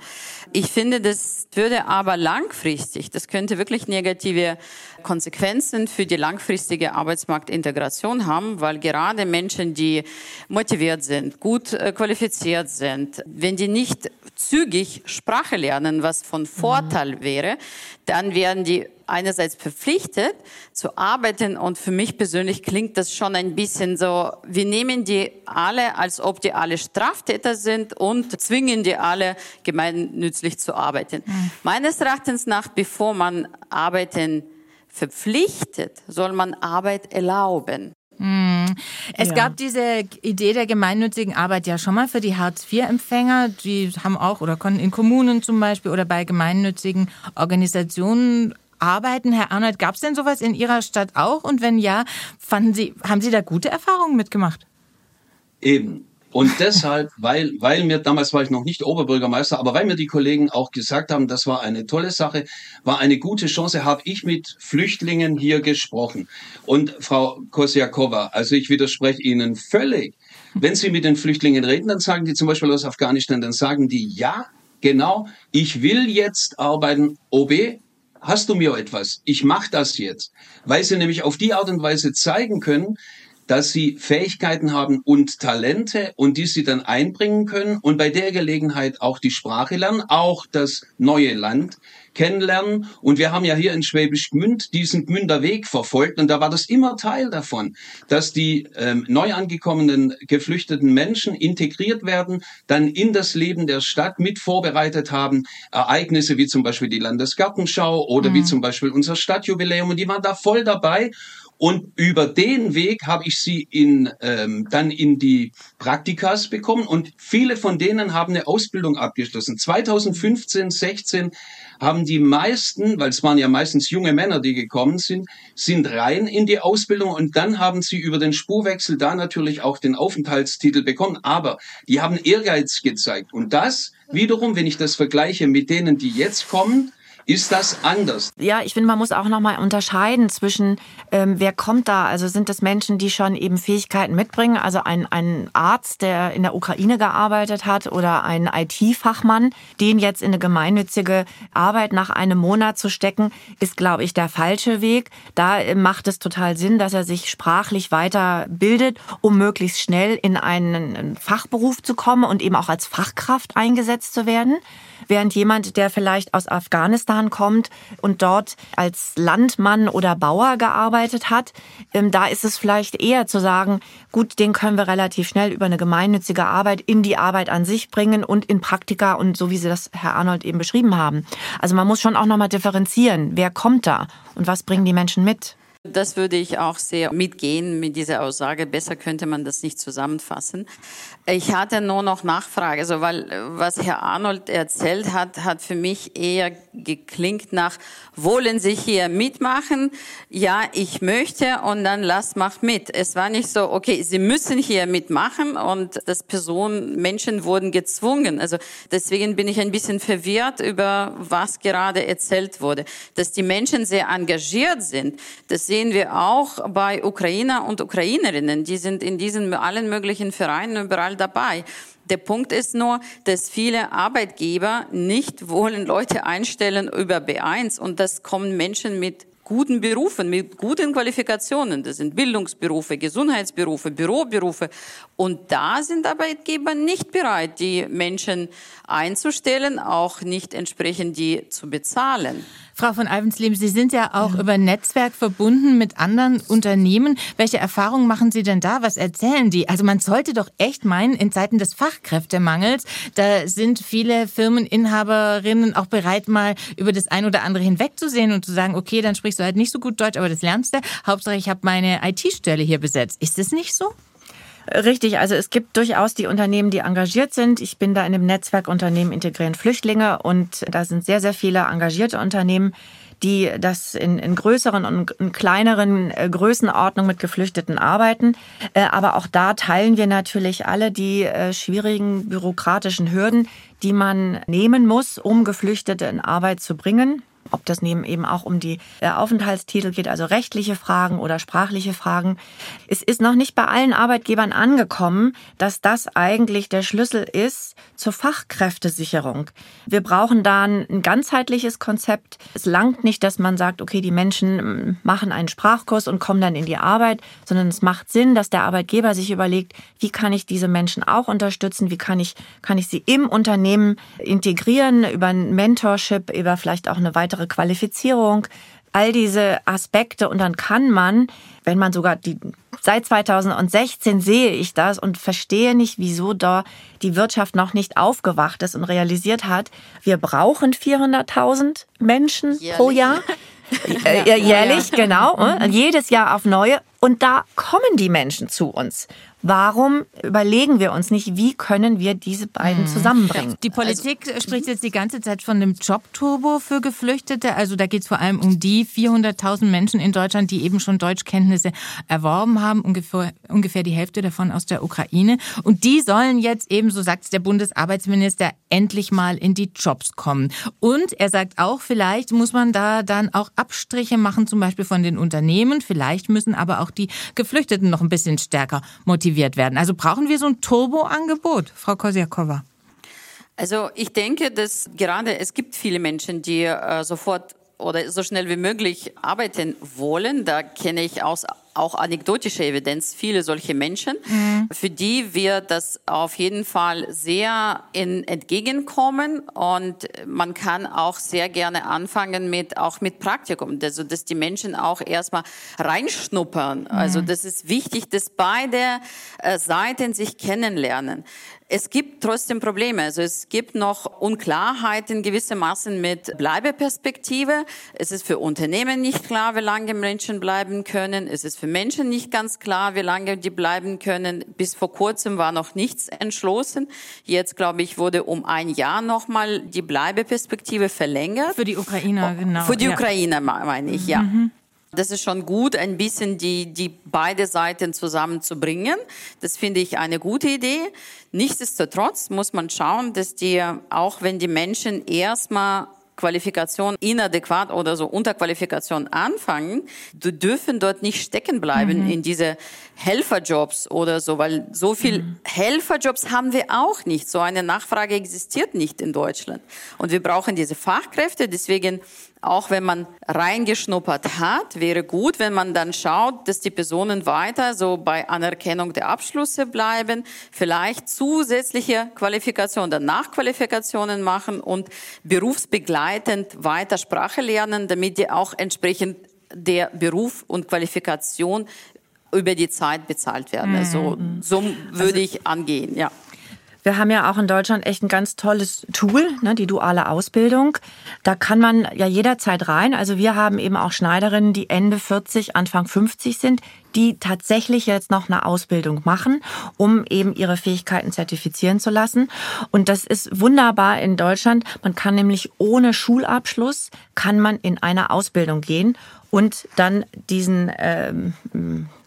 Ich finde, das würde aber langfristig, das könnte wirklich negative Konsequenzen für die langfristige Arbeitsmarktintegration haben, weil gerade Menschen, die motiviert sind, gut äh, qualifiziert sind, wenn die nicht zügig Sprache lernen, was von Vorteil mhm. wäre. Dann werden die einerseits verpflichtet zu arbeiten und für mich persönlich klingt das schon ein bisschen so, wir nehmen die alle, als ob die alle Straftäter sind und zwingen die alle gemeinnützlich zu arbeiten. Mhm. Meines Erachtens nach, bevor man arbeiten verpflichtet, soll man Arbeit erlauben. Hm. Es ja. gab diese Idee der gemeinnützigen Arbeit ja schon mal für die Hartz-IV-Empfänger. Die haben auch oder konnten in Kommunen zum Beispiel oder bei gemeinnützigen Organisationen arbeiten. Herr Arnold, gab es denn sowas in Ihrer Stadt auch? Und wenn ja, fanden Sie, haben Sie da gute Erfahrungen mitgemacht? Eben. Und deshalb, weil, weil mir, damals war ich noch nicht Oberbürgermeister, aber weil mir die Kollegen auch gesagt haben, das war eine tolle Sache, war eine gute Chance, habe ich mit Flüchtlingen hier gesprochen. Und Frau Kosiakova, also ich widerspreche Ihnen völlig. Wenn Sie mit den Flüchtlingen reden, dann sagen die zum Beispiel aus Afghanistan, dann sagen die, ja, genau, ich will jetzt arbeiten, OB, hast du mir etwas? Ich mache das jetzt. Weil sie nämlich auf die Art und Weise zeigen können, dass sie Fähigkeiten haben und Talente und die sie dann einbringen können und bei der Gelegenheit auch die Sprache lernen, auch das neue Land kennenlernen. Und wir haben ja hier in Schwäbisch Gmünd diesen Gmünder Weg verfolgt und da war das immer Teil davon, dass die ähm, neu angekommenen geflüchteten Menschen integriert werden, dann in das Leben der Stadt mit vorbereitet haben, Ereignisse wie zum Beispiel die Landesgartenschau oder mhm. wie zum Beispiel unser Stadtjubiläum und die waren da voll dabei und über den Weg habe ich sie in, ähm, dann in die Praktikas bekommen und viele von denen haben eine Ausbildung abgeschlossen. 2015, 16 haben die meisten, weil es waren ja meistens junge Männer, die gekommen sind, sind rein in die Ausbildung und dann haben sie über den Spurwechsel da natürlich auch den Aufenthaltstitel bekommen. Aber die haben Ehrgeiz gezeigt und das wiederum, wenn ich das vergleiche mit denen, die jetzt kommen, ist das anders? Ja, ich finde, man muss auch nochmal unterscheiden zwischen, ähm, wer kommt da? Also sind das Menschen, die schon eben Fähigkeiten mitbringen? Also ein, ein Arzt, der in der Ukraine gearbeitet hat oder ein IT-Fachmann, den jetzt in eine gemeinnützige Arbeit nach einem Monat zu stecken, ist, glaube ich, der falsche Weg. Da äh, macht es total Sinn, dass er sich sprachlich weiterbildet, um möglichst schnell in einen Fachberuf zu kommen und eben auch als Fachkraft eingesetzt zu werden. Während jemand, der vielleicht aus Afghanistan kommt und dort als Landmann oder Bauer gearbeitet hat, ähm, da ist es vielleicht eher zu sagen, gut, den können wir relativ schnell über eine gemeinnützige Arbeit in die Arbeit an sich bringen und in Praktika und so wie Sie das, Herr Arnold, eben beschrieben haben. Also man muss schon auch nochmal differenzieren, wer kommt da und was bringen die Menschen mit. Das würde ich auch sehr mitgehen mit dieser Aussage. Besser könnte man das nicht zusammenfassen. Ich hatte nur noch Nachfrage, also weil was Herr Arnold erzählt hat, hat für mich eher geklingt nach, wollen Sie hier mitmachen? Ja, ich möchte und dann lass macht mit. Es war nicht so, okay, Sie müssen hier mitmachen und das Person, Menschen wurden gezwungen. Also deswegen bin ich ein bisschen verwirrt über was gerade erzählt wurde. Dass die Menschen sehr engagiert sind, das sehen wir auch bei Ukrainer und Ukrainerinnen. Die sind in diesen allen möglichen Vereinen überall dabei. Der Punkt ist nur, dass viele Arbeitgeber nicht wollen Leute einstellen über B1 und das kommen Menschen mit guten Berufen, mit guten Qualifikationen. Das sind Bildungsberufe, Gesundheitsberufe, Büroberufe. Und da sind Arbeitgeber nicht bereit, die Menschen einzustellen, auch nicht entsprechend die zu bezahlen. Frau von Alvensleben, Sie sind ja auch ja. über Netzwerk verbunden mit anderen Unternehmen. Welche Erfahrungen machen Sie denn da? Was erzählen die? Also man sollte doch echt meinen, in Zeiten des Fachkräftemangels, da sind viele Firmeninhaberinnen auch bereit, mal über das ein oder andere hinwegzusehen und zu sagen, okay, dann sprichst du halt nicht so gut Deutsch, aber das lernst du. Hauptsache, ich habe meine IT-Stelle hier besetzt. Ist das nicht so? Richtig, also es gibt durchaus die Unternehmen, die engagiert sind. Ich bin da in dem Netzwerk Unternehmen integrieren Flüchtlinge und da sind sehr, sehr viele engagierte Unternehmen, die das in, in größeren und in kleineren äh, Größenordnungen mit Geflüchteten arbeiten. Äh, aber auch da teilen wir natürlich alle die äh, schwierigen bürokratischen Hürden, die man nehmen muss, um Geflüchtete in Arbeit zu bringen. Ob das neben eben auch um die äh, Aufenthaltstitel geht, also rechtliche Fragen oder sprachliche Fragen. Es ist noch nicht bei allen Arbeitgebern angekommen, dass das eigentlich der Schlüssel ist zur Fachkräftesicherung. Wir brauchen da ein ganzheitliches Konzept. Es langt nicht, dass man sagt, okay, die Menschen machen einen Sprachkurs und kommen dann in die Arbeit, sondern es macht Sinn, dass der Arbeitgeber sich überlegt, wie kann ich diese Menschen auch unterstützen, wie kann ich, kann ich sie im Unternehmen integrieren über ein Mentorship, über vielleicht auch eine weitere Qualifizierung, all diese Aspekte und dann kann man, wenn man sogar die seit 2016 sehe ich das und verstehe nicht, wieso da die Wirtschaft noch nicht aufgewacht ist und realisiert hat, wir brauchen 400.000 Menschen jährlich. pro Jahr. Äh, jährlich, genau. Mhm. Jedes Jahr auf neue. Und da kommen die Menschen zu uns. Warum überlegen wir uns nicht, wie können wir diese beiden mhm. zusammenbringen? Die Politik also, spricht jetzt die ganze Zeit von dem Jobturbo für Geflüchtete. Also da geht es vor allem um die 400.000 Menschen in Deutschland, die eben schon Deutschkenntnisse erworben haben, ungefähr, ungefähr die Hälfte davon aus der Ukraine. Und die sollen jetzt eben, so sagt es der Bundesarbeitsminister, endlich mal in die Jobs kommen. Und er sagt auch, vielleicht muss man da dann auch Abstriche machen, zum Beispiel von den Unternehmen. Vielleicht müssen aber auch die Geflüchteten noch ein bisschen stärker motiviert werden. Also brauchen wir so ein Turbo-Angebot, Frau Kosiakova? Also ich denke, dass gerade es gibt viele Menschen, die äh, sofort oder so schnell wie möglich arbeiten wollen. Da kenne ich aus auch anekdotische Evidenz, viele solche Menschen, mhm. für die wird das auf jeden Fall sehr in, entgegenkommen und man kann auch sehr gerne anfangen mit, auch mit Praktikum, also dass die Menschen auch erstmal reinschnuppern. Mhm. Also das ist wichtig, dass beide äh, Seiten sich kennenlernen. Es gibt trotzdem Probleme. Also es gibt noch Unklarheiten gewissermaßen mit Bleibeperspektive. Es ist für Unternehmen nicht klar, wie lange Menschen bleiben können. Es ist für Menschen nicht ganz klar, wie lange die bleiben können. Bis vor kurzem war noch nichts entschlossen. Jetzt, glaube ich, wurde um ein Jahr nochmal die Bleibeperspektive verlängert. Für die Ukrainer, genau. Für die ja. Ukrainer meine ich, ja. Mhm. Das ist schon gut, ein bisschen die, die beide Seiten zusammenzubringen. Das finde ich eine gute Idee. Nichtsdestotrotz muss man schauen, dass die, auch wenn die Menschen erstmal Qualifikation inadäquat oder so Unterqualifikation anfangen, du dürfen dort nicht stecken bleiben mhm. in diese Helferjobs oder so, weil so viel mhm. Helferjobs haben wir auch nicht. So eine Nachfrage existiert nicht in Deutschland. Und wir brauchen diese Fachkräfte. Deswegen auch wenn man reingeschnuppert hat, wäre gut, wenn man dann schaut, dass die Personen weiter so bei Anerkennung der Abschlüsse bleiben, vielleicht zusätzliche Qualifikationen oder Nachqualifikationen machen und berufsbegleitend weiter Sprache lernen, damit die auch entsprechend der Beruf und Qualifikation über die Zeit bezahlt werden. Also so würde also, ich angehen, ja. Wir haben ja auch in Deutschland echt ein ganz tolles Tool, ne, die duale Ausbildung. Da kann man ja jederzeit rein. Also wir haben eben auch Schneiderinnen, die Ende 40, Anfang 50 sind, die tatsächlich jetzt noch eine Ausbildung machen, um eben ihre Fähigkeiten zertifizieren zu lassen. Und das ist wunderbar in Deutschland. Man kann nämlich ohne Schulabschluss, kann man in eine Ausbildung gehen und dann diesen ähm,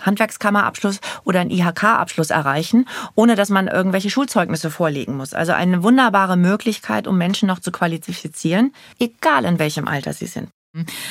Handwerkskammerabschluss oder einen IHK-Abschluss erreichen, ohne dass man irgendwelche Schulzeugnisse vorlegen muss. Also eine wunderbare Möglichkeit, um Menschen noch zu qualifizieren, egal in welchem Alter sie sind.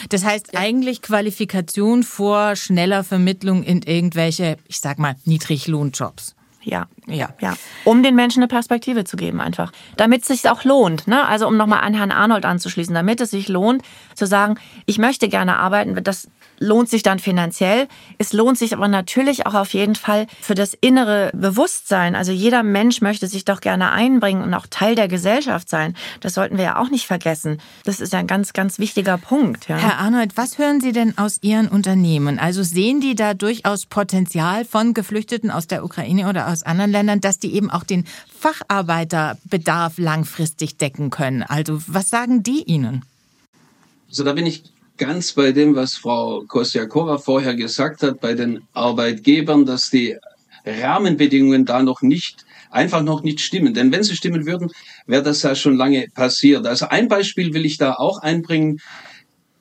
Das heißt ja. eigentlich Qualifikation vor schneller Vermittlung in irgendwelche, ich sag mal, Niedriglohnjobs. Ja, ja, ja. Um den Menschen eine Perspektive zu geben, einfach. Damit es sich auch lohnt, ne? Also um nochmal an Herrn Arnold anzuschließen, damit es sich lohnt, zu sagen, ich möchte gerne arbeiten, das lohnt sich dann finanziell. Es lohnt sich aber natürlich auch auf jeden Fall für das innere Bewusstsein. Also jeder Mensch möchte sich doch gerne einbringen und auch Teil der Gesellschaft sein. Das sollten wir ja auch nicht vergessen. Das ist ein ganz, ganz wichtiger Punkt. Ja. Herr Arnold, was hören Sie denn aus Ihren Unternehmen? Also sehen die da durchaus Potenzial von Geflüchteten aus der Ukraine oder aus anderen Ländern, dass die eben auch den Facharbeiterbedarf langfristig decken können? Also was sagen die Ihnen? Also da bin ich ganz bei dem, was Frau Kostjakova vorher gesagt hat, bei den Arbeitgebern, dass die Rahmenbedingungen da noch nicht einfach noch nicht stimmen. Denn wenn sie stimmen würden, wäre das ja schon lange passiert. Also ein Beispiel will ich da auch einbringen.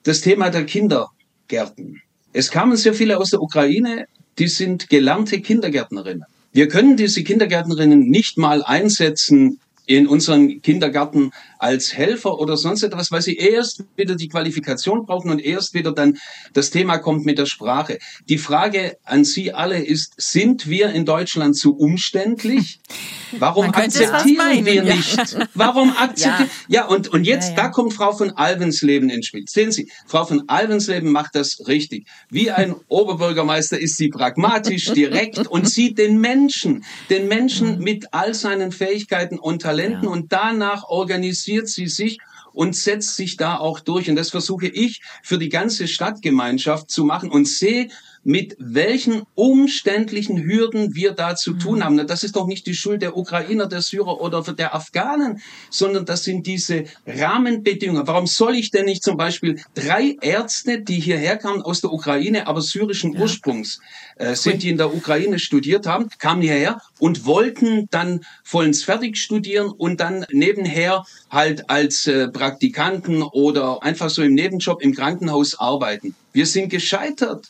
Das Thema der Kindergärten. Es kamen sehr viele aus der Ukraine, die sind gelernte Kindergärtnerinnen. Wir können diese Kindergärtnerinnen nicht mal einsetzen in unseren Kindergarten als Helfer oder sonst etwas, weil sie erst wieder die Qualifikation brauchen und erst wieder dann das Thema kommt mit der Sprache. Die Frage an Sie alle ist, sind wir in Deutschland zu umständlich? Warum akzeptieren meinen, wir ja. nicht? Warum akzeptieren? Ja. ja, und, und jetzt, ja, da kommt Frau von Alvensleben ins Spiel. Sehen Sie, Frau von Alvensleben macht das richtig. Wie ein Oberbürgermeister ist sie pragmatisch, direkt und sieht den Menschen, den Menschen mit all seinen Fähigkeiten und Talenten und danach organisiert sie sich und setzt sich da auch durch. Und das versuche ich für die ganze Stadtgemeinschaft zu machen und sehe mit welchen umständlichen Hürden wir da zu tun mhm. haben. Das ist doch nicht die Schuld der Ukrainer, der Syrer oder der Afghanen, sondern das sind diese Rahmenbedingungen. Warum soll ich denn nicht zum Beispiel drei Ärzte, die hierher kamen aus der Ukraine, aber syrischen ja. Ursprungs äh, sind, die in der Ukraine studiert haben, kamen hierher und wollten dann vollends fertig studieren und dann nebenher halt als äh, Praktikanten oder einfach so im Nebenjob im Krankenhaus arbeiten. Wir sind gescheitert.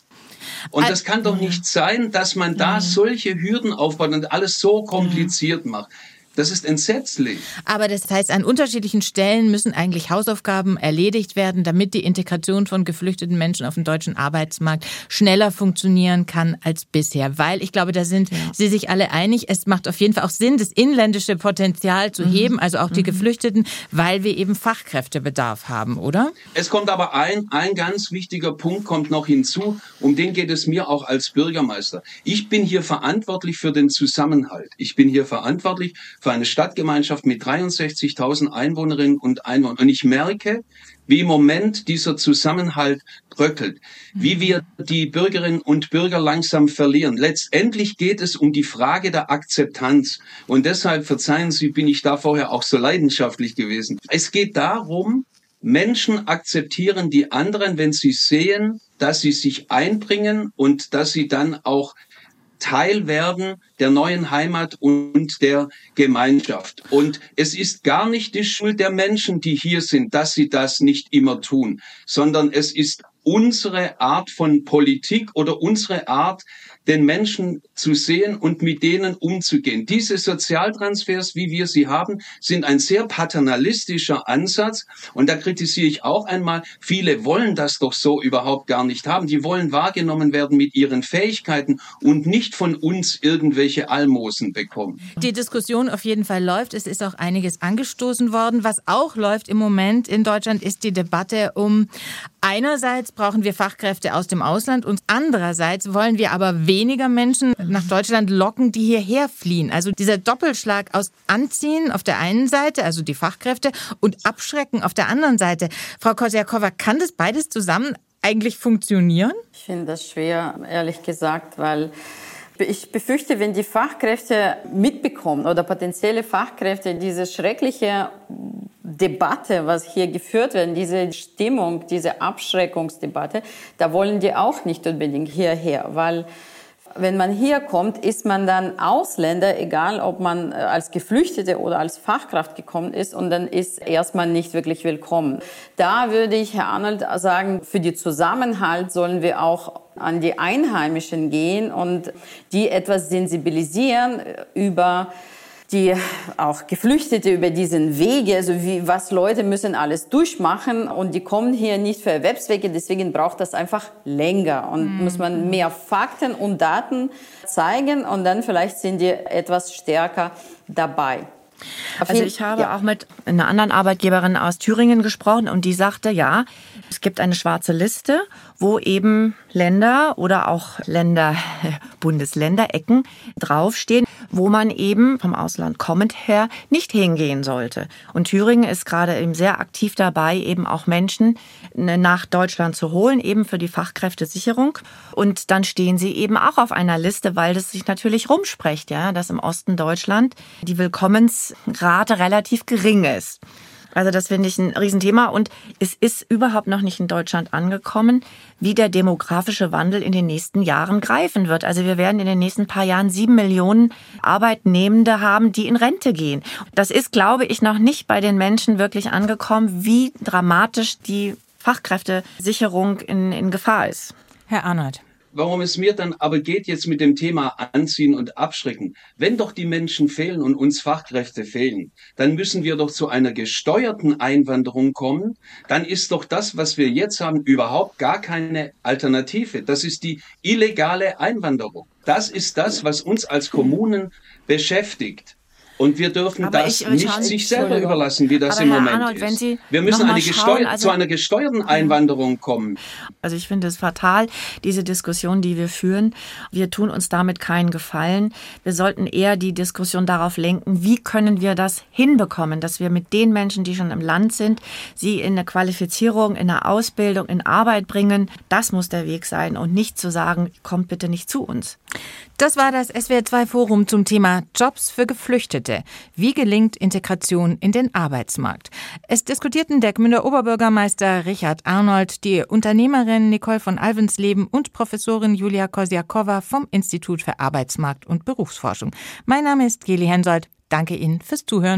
Und das kann doch nicht sein, dass man da solche Hürden aufbaut und alles so kompliziert macht. Das ist entsetzlich. Aber das heißt, an unterschiedlichen Stellen müssen eigentlich Hausaufgaben erledigt werden, damit die Integration von geflüchteten Menschen auf dem deutschen Arbeitsmarkt schneller funktionieren kann als bisher. Weil ich glaube, da sind ja. Sie sich alle einig, es macht auf jeden Fall auch Sinn, das inländische Potenzial zu mhm. heben, also auch die mhm. Geflüchteten, weil wir eben Fachkräftebedarf haben, oder? Es kommt aber ein, ein ganz wichtiger Punkt kommt noch hinzu, um den geht es mir auch als Bürgermeister. Ich bin hier verantwortlich für den Zusammenhalt. Ich bin hier verantwortlich für für eine Stadtgemeinschaft mit 63.000 Einwohnerinnen und Einwohnern. Und ich merke, wie im Moment dieser Zusammenhalt bröckelt, wie wir die Bürgerinnen und Bürger langsam verlieren. Letztendlich geht es um die Frage der Akzeptanz. Und deshalb, verzeihen Sie, bin ich da vorher auch so leidenschaftlich gewesen. Es geht darum, Menschen akzeptieren die anderen, wenn sie sehen, dass sie sich einbringen und dass sie dann auch Teil werden der neuen Heimat und der Gemeinschaft. Und es ist gar nicht die Schuld der Menschen, die hier sind, dass sie das nicht immer tun, sondern es ist unsere Art von Politik oder unsere Art, den Menschen zu sehen und mit denen umzugehen. Diese Sozialtransfers, wie wir sie haben, sind ein sehr paternalistischer Ansatz. Und da kritisiere ich auch einmal, viele wollen das doch so überhaupt gar nicht haben. Die wollen wahrgenommen werden mit ihren Fähigkeiten und nicht von uns irgendwelche Almosen bekommen. Die Diskussion auf jeden Fall läuft. Es ist auch einiges angestoßen worden. Was auch läuft im Moment in Deutschland ist die Debatte um einerseits brauchen wir Fachkräfte aus dem Ausland und andererseits wollen wir aber weniger Menschen nach Deutschland locken, die hierher fliehen. Also dieser Doppelschlag aus Anziehen auf der einen Seite, also die Fachkräfte, und Abschrecken auf der anderen Seite. Frau Kosiakova, kann das beides zusammen eigentlich funktionieren? Ich finde das schwer, ehrlich gesagt, weil ich befürchte, wenn die Fachkräfte mitbekommen oder potenzielle Fachkräfte diese schreckliche Debatte, was hier geführt wird, diese Stimmung, diese Abschreckungsdebatte, da wollen die auch nicht unbedingt hierher, weil wenn man hier kommt, ist man dann Ausländer, egal ob man äh, als Geflüchtete oder als Fachkraft gekommen ist, und dann ist erstmal nicht wirklich willkommen. Da würde ich, Herr Arnold, sagen, für die Zusammenhalt sollen wir auch an die Einheimischen gehen und die etwas sensibilisieren über die auch Geflüchtete über diesen Wege, also wie, was Leute müssen alles durchmachen und die kommen hier nicht für Erwerbswege, deswegen braucht das einfach länger und mhm. muss man mehr Fakten und Daten zeigen und dann vielleicht sind die etwas stärker dabei. Also ich habe ja. auch mit einer anderen Arbeitgeberin aus Thüringen gesprochen und die sagte, ja, es gibt eine schwarze Liste, wo eben Länder oder auch Länder, Bundesländer, Ecken draufstehen, wo man eben vom Ausland kommend her nicht hingehen sollte. Und Thüringen ist gerade eben sehr aktiv dabei, eben auch Menschen nach Deutschland zu holen, eben für die Fachkräftesicherung. Und dann stehen sie eben auch auf einer Liste, weil das sich natürlich rumspricht, ja, dass im Osten Deutschland die Willkommensrate relativ gering ist. Also das finde ich ein Riesenthema und es ist überhaupt noch nicht in Deutschland angekommen, wie der demografische Wandel in den nächsten Jahren greifen wird. Also wir werden in den nächsten paar Jahren sieben Millionen Arbeitnehmende haben, die in Rente gehen. Das ist, glaube ich, noch nicht bei den Menschen wirklich angekommen, wie dramatisch die Fachkräftesicherung in, in Gefahr ist. Herr Arnold. Warum es mir dann aber geht jetzt mit dem Thema Anziehen und Abschrecken. Wenn doch die Menschen fehlen und uns Fachkräfte fehlen, dann müssen wir doch zu einer gesteuerten Einwanderung kommen. Dann ist doch das, was wir jetzt haben, überhaupt gar keine Alternative. Das ist die illegale Einwanderung. Das ist das, was uns als Kommunen beschäftigt. Und wir dürfen Aber das ich- nicht schauen- sich selber überlassen, wie das im Herr Moment Arnold, ist. Wir müssen eine schauen, also- zu einer gesteuerten Einwanderung kommen. Also ich finde es fatal, diese Diskussion, die wir führen. Wir tun uns damit keinen Gefallen. Wir sollten eher die Diskussion darauf lenken, wie können wir das hinbekommen, dass wir mit den Menschen, die schon im Land sind, sie in eine Qualifizierung, in eine Ausbildung, in Arbeit bringen. Das muss der Weg sein und nicht zu sagen, kommt bitte nicht zu uns. Das war das SWR2 Forum zum Thema Jobs für Geflüchtete. Wie gelingt Integration in den Arbeitsmarkt? Es diskutierten der Gmünder Oberbürgermeister Richard Arnold, die Unternehmerin Nicole von Alvensleben und Professorin Julia Kosiakowa vom Institut für Arbeitsmarkt und Berufsforschung. Mein Name ist Geli Hensoldt. Danke Ihnen fürs Zuhören.